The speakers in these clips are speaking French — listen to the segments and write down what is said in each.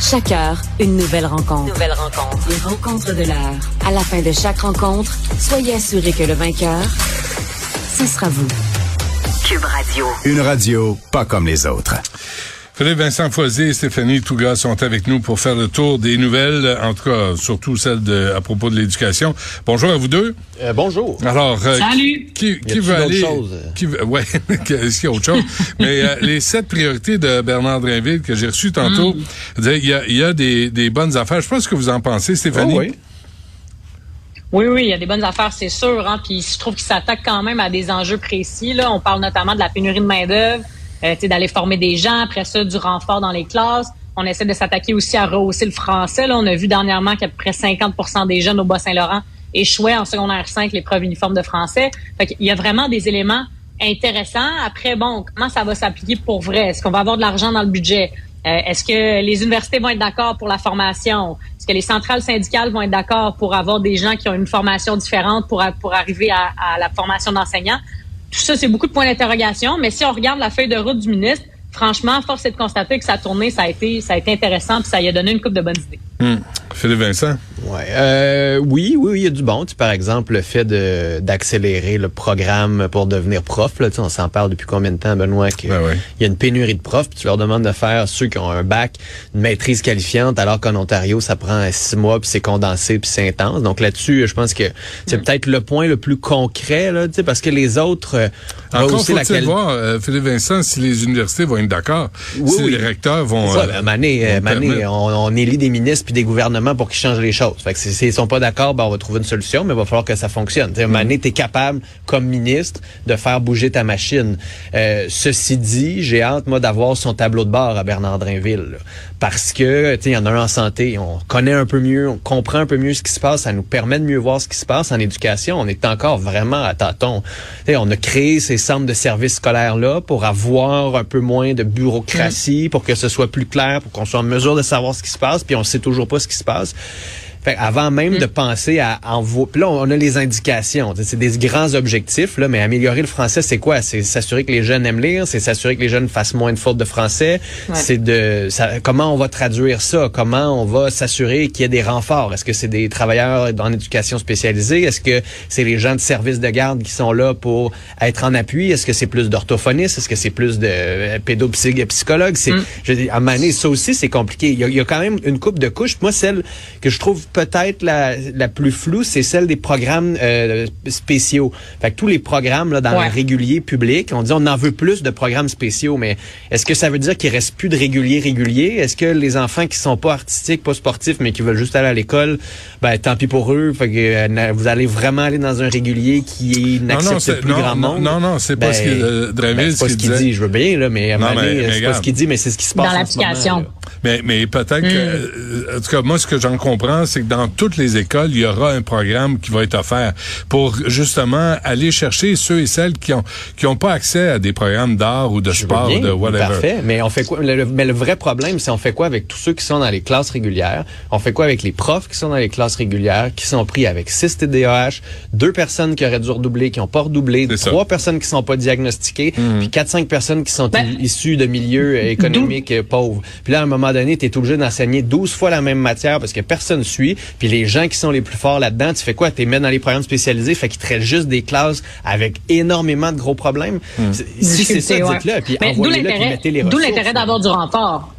Chaque heure, une nouvelle rencontre. Nouvelle rencontre. Les rencontres de l'heure. À la fin de chaque rencontre, soyez assurés que le vainqueur, ce sera vous. Cube Radio. Une radio pas comme les autres. Philippe Vincent Foisy et Stéphanie Touga sont avec nous pour faire le tour des nouvelles, en tout cas surtout celles de, à propos de l'éducation. Bonjour à vous deux. Euh, bonjour. Alors, euh, Salut. qui, qui veut d'autres aller choses? qui veut- Ouais, est-ce qu'il y a autre chose? Mais euh, les sept priorités de Bernard Drinville que j'ai reçues tantôt, il y a, il y a des, des bonnes affaires. Je sais pas ce que vous en pensez, Stéphanie. Oh oui. Oui, oui, il y a des bonnes affaires, c'est sûr. Hein, puis je trouve qu'il s'attaque quand même à des enjeux précis. Là. On parle notamment de la pénurie de main-d'œuvre, euh, d'aller former des gens, après ça, du renfort dans les classes. On essaie de s'attaquer aussi à rehausser le français. Là. On a vu dernièrement qu'à peu près 50 des jeunes au Bas-Saint-Laurent échouaient en secondaire 5 l'épreuve uniforme de français. Fait qu'il y a vraiment des éléments intéressants. Après, bon, comment ça va s'appliquer pour vrai? Est-ce qu'on va avoir de l'argent dans le budget? Euh, Est-ce que les universités vont être d'accord pour la formation? Est-ce que les centrales syndicales vont être d'accord pour avoir des gens qui ont une formation différente pour, pour arriver à, à la formation d'enseignants? Ça, c'est beaucoup de points d'interrogation. Mais si on regarde la feuille de route du ministre, franchement, force est de constater que sa tournée, ça a été, ça a été intéressant puis ça y a donné une coupe de bonnes idées. Hmm. Philippe Vincent? Ouais. Euh, oui, oui, oui, il y a du bon. Tu sais, par exemple, le fait de d'accélérer le programme pour devenir prof. Là, tu sais, on s'en parle depuis combien de temps, Benoît, qu'il Ben y a une pénurie de profs. puis tu leur demandes de faire ceux qui ont un bac, une maîtrise qualifiante, alors qu'en Ontario, ça prend six mois, puis c'est condensé, puis c'est intense. Donc là-dessus, je pense que c'est peut-être le point le plus concret, là, tu sais, parce que les autres... euh, Encore faut-il la quali- voir, euh, Philippe Vincent, si les universités vont être d'accord, Oui, si oui. les recteurs vont... Euh, ben, Mané, vont Mané, on, on élit des ministres puis des gouvernements pour qu'ils changent les choses. Fait que si- s'ils sont pas d'accord, ben on va trouver une solution, mais il va falloir que ça fonctionne. T'sais, Mané, t'es capable, comme ministre, de faire bouger ta machine. Euh, ceci dit, j'ai hâte, moi, d'avoir son tableau de bord à Bernard Drinville. parce que, tu il y en a un en santé, on connaît un peu mieux, on comprend un peu mieux ce qui se passe, ça nous permet de mieux voir ce qui se passe en éducation. On est encore vraiment à tâtons. Tu sais, on a créé ces centres de services scolaires-là pour avoir un peu moins de bureaucratie, pour que ce soit plus clair, pour qu'on soit en mesure de savoir ce qui se passe, puis on sait toujours pas ce qui se passe. passe. Fait, avant même de penser à envoyer... Là, on a les indications. C'est des grands objectifs, là, mais améliorer le français, c'est quoi? C'est s'assurer que les jeunes aiment lire, c'est s'assurer que les jeunes fassent moins de fautes de français. Ouais. C'est de... ça- comment on va traduire ça? Comment on va s'assurer qu'il y ait des renforts? Est-ce que c'est des travailleurs en éducation spécialisée? Est-ce que c'est les gens de service de garde qui sont là pour être en appui? Est-ce que c'est plus d'orthophonistes? Est-ce que c'est plus de euh, pédopsychologues? C'est, je dis, à donné, ça aussi, c'est compliqué. Il y, a, il y a quand même une coupe de couches. Moi, celle que je trouve peut-être la, la plus floue, c'est celle des programmes euh, spéciaux. Fait que tous les programmes là, dans Ouais. le régulier public, on dit on en veut plus de programmes spéciaux, mais est-ce que ça veut dire qu'il reste plus de réguliers réguliers? Est-ce que les enfants qui sont pas artistiques, pas sportifs, mais qui veulent juste aller à l'école, ben tant pis pour eux. Fait que euh, vous allez vraiment aller dans un régulier qui Non, non, n'accepte plus non, grand non, monde? non, non, c'est pas Ben, ce que euh, Drainville, ben, c'est pas ce ce qu'il dit, je veux bien, là, mais Non, mais- mais c'est pas ce qu'il dit, mais c'est ce qui se passe Dans ce l'application. Mais, mais peut-être que, euh, en tout cas, moi, ce que j'en comprends, c'est que dans toutes les écoles, il y aura un programme qui va être offert pour justement aller chercher ceux et celles qui ont qui ont pas accès à des programmes d'art ou de Je sport, bien, de whatever. Parfait, mais on fait quoi? Le, Mais le vrai problème, c'est on fait quoi avec tous ceux qui sont dans les classes régulières? On fait quoi avec les profs qui sont dans les classes régulières, qui sont pris avec 6 TDAH, deux personnes qui auraient dû redoubler, qui ont pas redoublé, ça. trois personnes qui sont pas diagnostiquées, puis quatre cinq personnes qui sont Ben, issues de milieux euh, économiques euh, pauvres. Puis là, à un moment donné, tu es obligé d'enseigner 12 fois la même matière parce que personne suit. Puis les gens qui sont les plus forts là-dedans, tu fais quoi? Tu les mets dans les programmes spécialisés, fait qu'ils traitent juste des classes avec énormément de gros problèmes. C'est- Si c'est ça, ouais. dites-le, puis d'où envoyez-le, puis l'intérêt, mettez les d'où ressources. l'intérêt d'avoir du renfort?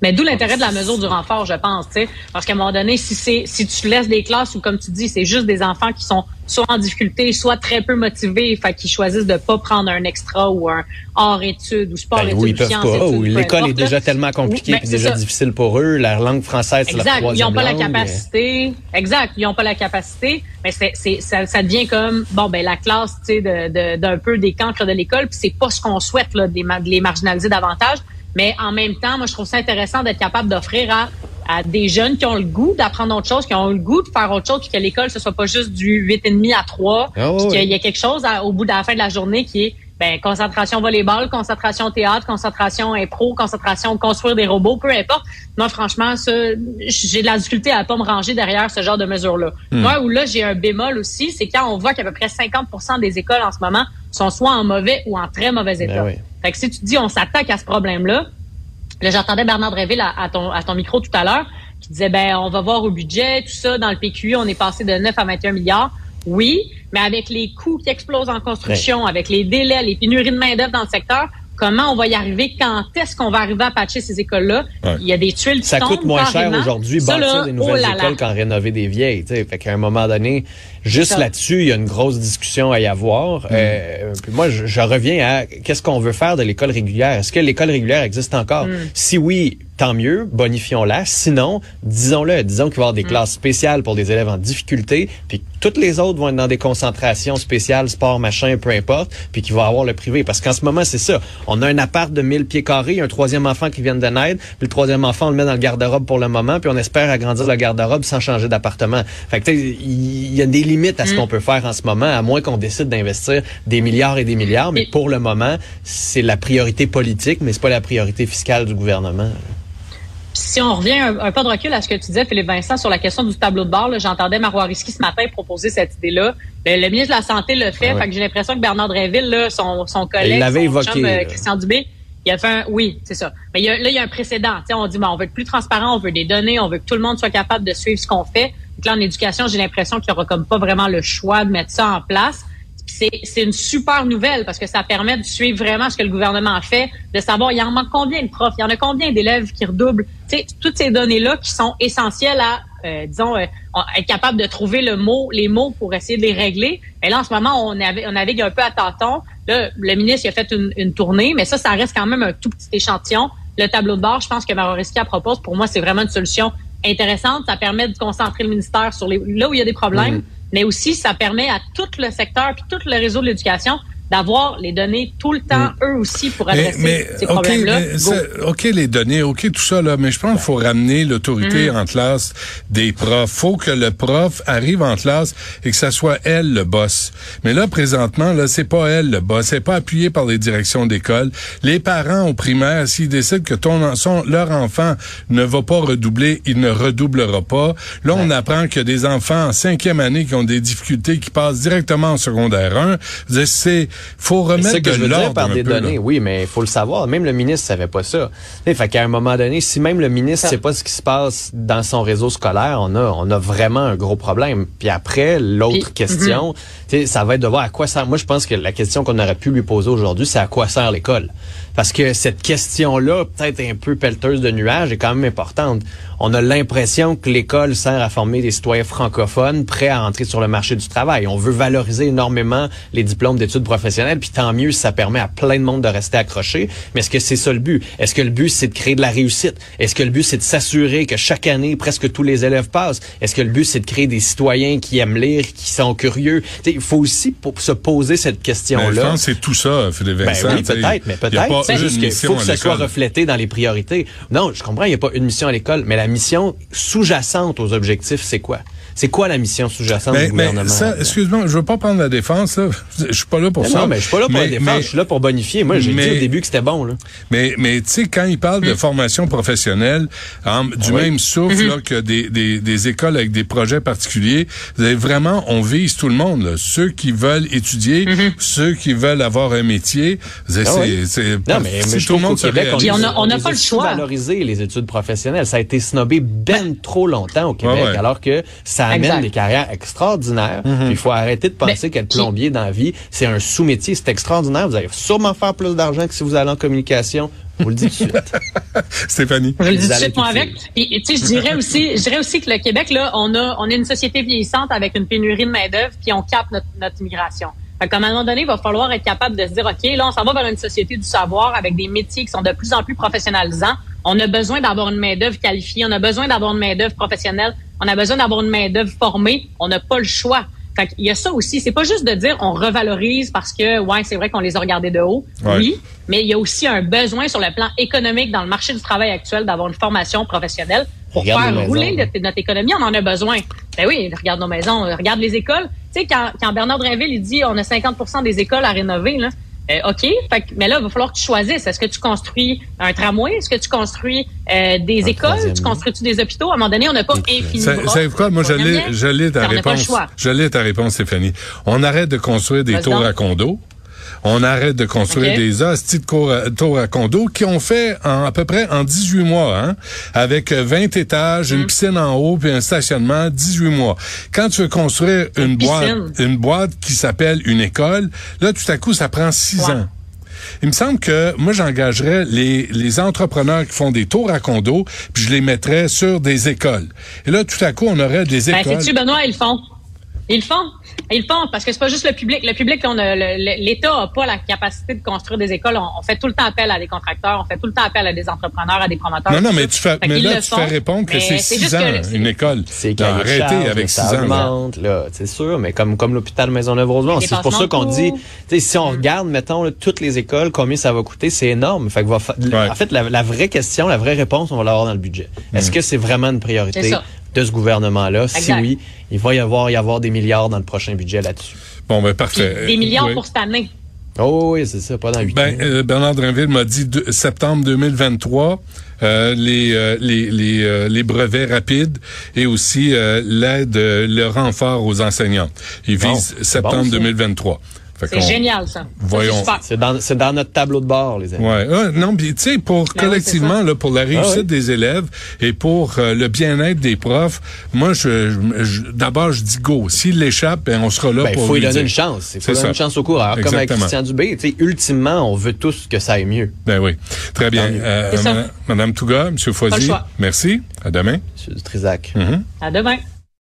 Mais d'où l'intérêt de la mesure du renfort, je pense, tu sais, parce qu'à un moment donné, si c'est, si tu laisses des classes où, comme tu dis, c'est juste des enfants qui sont soit en difficulté, soit très peu motivés, fait qu'ils choisissent de pas prendre un extra ou un hors études ou sport Ben études oui, ils ou Oui, l'école est déjà tellement compliquée Ben, puis c'est déjà ça. difficile pour eux. La langue française, c'est leur Exact. Ils troisième n'ont pas la capacité. Exact. Ils n'ont pas la capacité. Mais c'est, ça, ça devient comme, bon, ben, la classe, tu sais, de, de- d'un peu des cancres de l'école. Puis c'est pas ce qu'on souhaite, là, de les marginaliser davantage. Mais en même temps, moi, je trouve ça intéressant d'être capable d'offrir à, à des jeunes qui ont le goût d'apprendre autre chose, qui ont le goût de faire autre chose, puis que l'école, ce soit pas juste du 8,5 à 3, Ah puis ouais. qu'il y a quelque chose à- au bout de la fin de la journée qui est ben, concentration volleyball, concentration théâtre, concentration impro, concentration construire des robots, peu importe. Moi, franchement, ça, j'ai de la difficulté à pas me ranger derrière ce genre de mesures-là. Moi, où là, j'ai un bémol aussi, c'est quand on voit qu'à peu près 50% des écoles en ce moment sont soit en mauvais ou en très mauvais état. oui. Fait que si tu te dis on s'attaque à ce problème-là, Là, j'entendais Bernard Dréville à, à ton, à ton micro tout à l'heure qui disait, ben, on va voir au budget, tout ça. Dans le PQI, on est passé de 9 à 21 milliards. Oui, mais avec les coûts qui explosent en construction, avec les délais, les pénuries de main-d'œuvre dans le secteur, comment on va y arriver? Quand est-ce qu'on va arriver à patcher ces écoles-là? Ouais. Il y a des tuiles qui Ça tombent coûte moins cher aujourd'hui bâtir des oh nouvelles là. écoles qu'en rénover des vieilles. tu sais. Fait qu'à un moment donné, juste là-dessus, il y a une grosse discussion à y avoir. Euh, puis moi, je, je reviens à qu'est-ce qu'on veut faire de l'école régulière? Est-ce que l'école régulière existe encore? Si oui, tant mieux, bonifions-la. Sinon, disons-le, disons qu'il va y avoir des classes spéciales pour des élèves en difficulté, puis que toutes les autres vont être dans des concentrations spéciales, sport, machin, peu importe, puis qu'il va y avoir le privé. Parce qu'en ce moment, c'est ça. On a un appart de 1000 pieds carrés, un troisième enfant qui vient de naître, puis le troisième enfant, on le met dans le garde-robe pour le moment, puis on espère agrandir le garde-robe sans changer d'appartement. Fait que, tu sais, il y a des limites à ce qu'on peut faire en ce moment, à moins qu'on décide d'investir des milliards et des milliards. Mais pour le moment, c'est la priorité politique, mais c'est pas la priorité fiscale du gouvernement. Si on revient un, un pas de recul à ce que tu disais, Philippe Vincent, sur la question du tableau de bord, j'entendais Marois Risky ce matin proposer cette idée-là. Le, le ministre de la Santé le fait, Ah fait que j'ai l'impression que Bernard Dréville, là, son, son collègue, Il l'avait son évoqué, chum, euh. Christian Dubé, il a fait un, oui, c'est ça. Mais il y a- là, il y a un précédent. On dit, bon, on veut être plus transparent, on veut des données, on veut que tout le monde soit capable de suivre ce qu'on fait. Donc là, en éducation, j'ai l'impression qu'il y aura comme pas vraiment le choix de mettre ça en place. C'est une super nouvelle parce que ça permet de suivre vraiment ce que le gouvernement fait, de savoir il y en manque combien de profs, il y en a combien d'élèves qui redoublent? Toutes ces données-là qui sont essentielles à, euh, disons, euh, être capable de trouver le mot, les mots pour essayer de les régler. Et là, en ce moment, on, navigue, on navigue un peu à tâtons. Là, le ministre il a fait une, une tournée, mais ça, ça reste quand même un tout petit échantillon. Le tableau de bord, je pense que Maroriskia propose, pour moi, c'est vraiment une solution intéressante. Ça permet de concentrer le ministère sur les, là où il y a des problèmes, Mm. mais aussi ça permet à tout le secteur puis tout le réseau de l'éducation d'avoir les données tout le temps, eux aussi, pour Mais, adresser mais, ces OK, problèmes-là. mais OK, les données, OK, tout ça, là, mais je pense qu'il faut ramener l'autorité Mm. en classe des profs. faut que le prof arrive en classe et que ça soit elle le boss. Mais là, présentement, là, c'est pas elle le boss. C'est pas appuyé par les directions d'école. Les parents au primaire, s'ils décident que ton, son, leur enfant ne va pas redoubler, il ne redoublera pas. Là, on apprend qu'il y a des enfants en cinquième année qui ont des difficultés, qui passent directement en secondaire 1. Je veux dire, C'est, faut remettre ça que de je veux dire par des peu, là. données. Oui, mais il faut le savoir. Même le ministre savait pas ça. Tu sais, fait qu'à un moment donné, si même le ministre sait pas ce qui se passe dans son réseau scolaire, on a, on a vraiment un gros problème. Puis après, l'autre question, sais, ça va être de voir à quoi sert. Moi, je pense que la question qu'on aurait pu lui poser aujourd'hui, c'est à quoi sert l'école? Parce que cette question-là, peut-être un peu pelleteuse de nuages, est quand même importante. On a l'impression que l'école sert à former des citoyens francophones prêts à entrer sur le marché du travail. On veut valoriser énormément les diplômes d'études professionnelles, puis tant mieux si ça permet à plein de monde de rester accroché. Mais est-ce que c'est ça le but? Est-ce que le but, c'est de créer de la réussite? Est-ce que le but, c'est de s'assurer que chaque année, presque tous les élèves passent? Est-ce que le but, c'est de créer des citoyens qui aiment lire, qui sont curieux? Tu sais, Il faut aussi pour se poser cette Ben, question-là. que c'est tout ça, Philippe Ben Vincent. oui, tu sais. peut-être, mais peut-être. C'est juste qu'il faut que ça soit reflété dans les priorités. Non, je comprends, il n'y a pas une mission à l'école, mais la mission sous-jacente aux objectifs, c'est quoi? C'est quoi la mission sous-jacente du gouvernement? excuse-moi, je veux pas prendre la défense, là. Je suis pas là pour ça. non, mais je suis pas là pour la défense, je suis là pour bonifier. Moi, j'ai dit au début que c'était bon, là. Mais, mais tu sais, quand il parle de formation professionnelle, en- du Hmm. Ah oui. même souffle là, que des, des, des écoles avec des projets particuliers, vous avez vraiment, on vise tout le monde. Là. Ceux qui veulent étudier, ceux qui veulent avoir un métier. Hmm. Ah c'est- oui. c'est- Non, mais, si mais je tout le monde se Québec, on, réalise- Puis on a- on pas le choix. valoriser les études professionnelles. Ça a été snobé ben trop longtemps au Québec, ouais. alors que ça amène Exact. des carrières extraordinaires. Puis Il faut arrêter de penser qu'être qui- plombier dans la vie, c'est un sous-métier. C'est extraordinaire. Vous allez sûrement faire plus d'argent que si vous allez en communication. vous le dis tout de suite. Stéphanie. Je le dis tout Vous de suite, moi, avec. Puis, tu sais, je dirais aussi, je dirais aussi que le Québec, là, on a, on est une société vieillissante avec une pénurie de main-d'œuvre, puis on capte notre, notre immigration. Fait qu'à un moment donné, il va falloir être capable de se dire, OK, là, on s'en va vers une société du savoir avec des métiers qui sont de plus en plus professionnalisants. On a besoin d'avoir une main-d'œuvre qualifiée, on a besoin d'avoir une main-d'œuvre professionnelle, on a besoin d'avoir une main-d'œuvre formée. On n'a pas le choix. Fait qu'il y a ça aussi. C'est pas juste de dire on revalorise parce que, ouais, c'est vrai qu'on les a regardés de haut. Ouais. Oui. Mais il y a aussi un besoin sur le plan économique dans le marché du travail actuel d'avoir une formation professionnelle pour Regarde faire rouler notre, notre économie. On en a besoin. Ben oui, regarde nos maisons, regarde les écoles. Tu sais, quand, quand Bernard Drinville, il dit on a 50 des écoles à rénover, là. Euh, OK, fait que- mais là, il va falloir que tu choisisses. Est-ce que tu construis un tramway? Est-ce que tu construis euh, des Un écoles? Tu construis-tu des hôpitaux? À un moment donné, on n'a pas infini Ça- de bras. Savez quoi? Moi, je l'ai, l'ai ta réponse. choix. Je l'ai ta réponse, Stéphanie. On arrête de construire des tours à condos. On arrête de construire des hosties de à- tours à condos qui ont fait en, à peu près en 18 mois, hein, avec euh, 20 étages, Mm. une piscine en haut puis un stationnement, 18 mois. Quand tu veux construire une, boîte, une boîte qui s'appelle une école, là, tout à coup, ça prend 6 Ouais. ans. Il me semble que moi, j'engagerais les, les entrepreneurs qui font des tours à condos, puis je les mettrais sur des écoles. Et là, tout à coup, on aurait des Ben, écoles. sais-tu, Benoît, ils le font? Ils le font. Ils le font parce que c'est pas juste le public. Le public, on a- le- le- l'État a pas la capacité de construire des écoles. On, on fait tout le temps appel à des contracteurs, on fait tout le temps appel à des entrepreneurs, à des promoteurs. Non, non, mais tu fais, mais là, tu font, fais répondre que mais c'est c'est 6 juste ans, que une école. C'est avec ça 6 ans. là. augmente, là, c'est sûr, mais comme comme l'hôpital Maisonneuve-Rosemont, c'est pour ça qu'on dit, de tu sais, si on regarde, mettons, là, toutes les écoles, combien ça va coûter, c'est énorme. Fait que va fa- Ouais. En fait, la, la vraie question, la vraie réponse, on va l'avoir dans le budget. Est-ce que c'est vraiment une C'est priorité ça. De ce gouvernement-là? Si oui, il va y avoir, y avoir des milliards dans le prochain budget là-dessus. Bon, ben, Puis parfait. des milliards Oui. pour cette année. Oh oui, c'est ça, pas dans huit Ben, ans. euh, Bernard Drinville m'a dit de- septembre 2023, euh, les, euh, les, les, euh, les brevets rapides et aussi euh, l'aide, euh, le renfort aux enseignants. Il Bon, vise septembre bon, ça. 2023. C'est génial, ça. Voyons. c'est dans, notre tableau de bord, les amis. Ouais, Ah, non, puis tu sais, pour Ben collectivement, là, pour la réussite Ah oui. des élèves et pour euh, le bien-être des profs, moi, je, je- d'abord, je dis go. S'il l'échappe, ben, on sera là Ben, il pour faut lui donner dire. une chance. Il C'est faut donner ça. une chance au coureur. Comme avec. Christian Dubé. Tu sais, ultimement, on veut tous que ça aille mieux. Ben oui, très bien. Euh. Madame, Touga, le Foisy, merci. À demain. Monsieur Trisac. Mhm. À demain.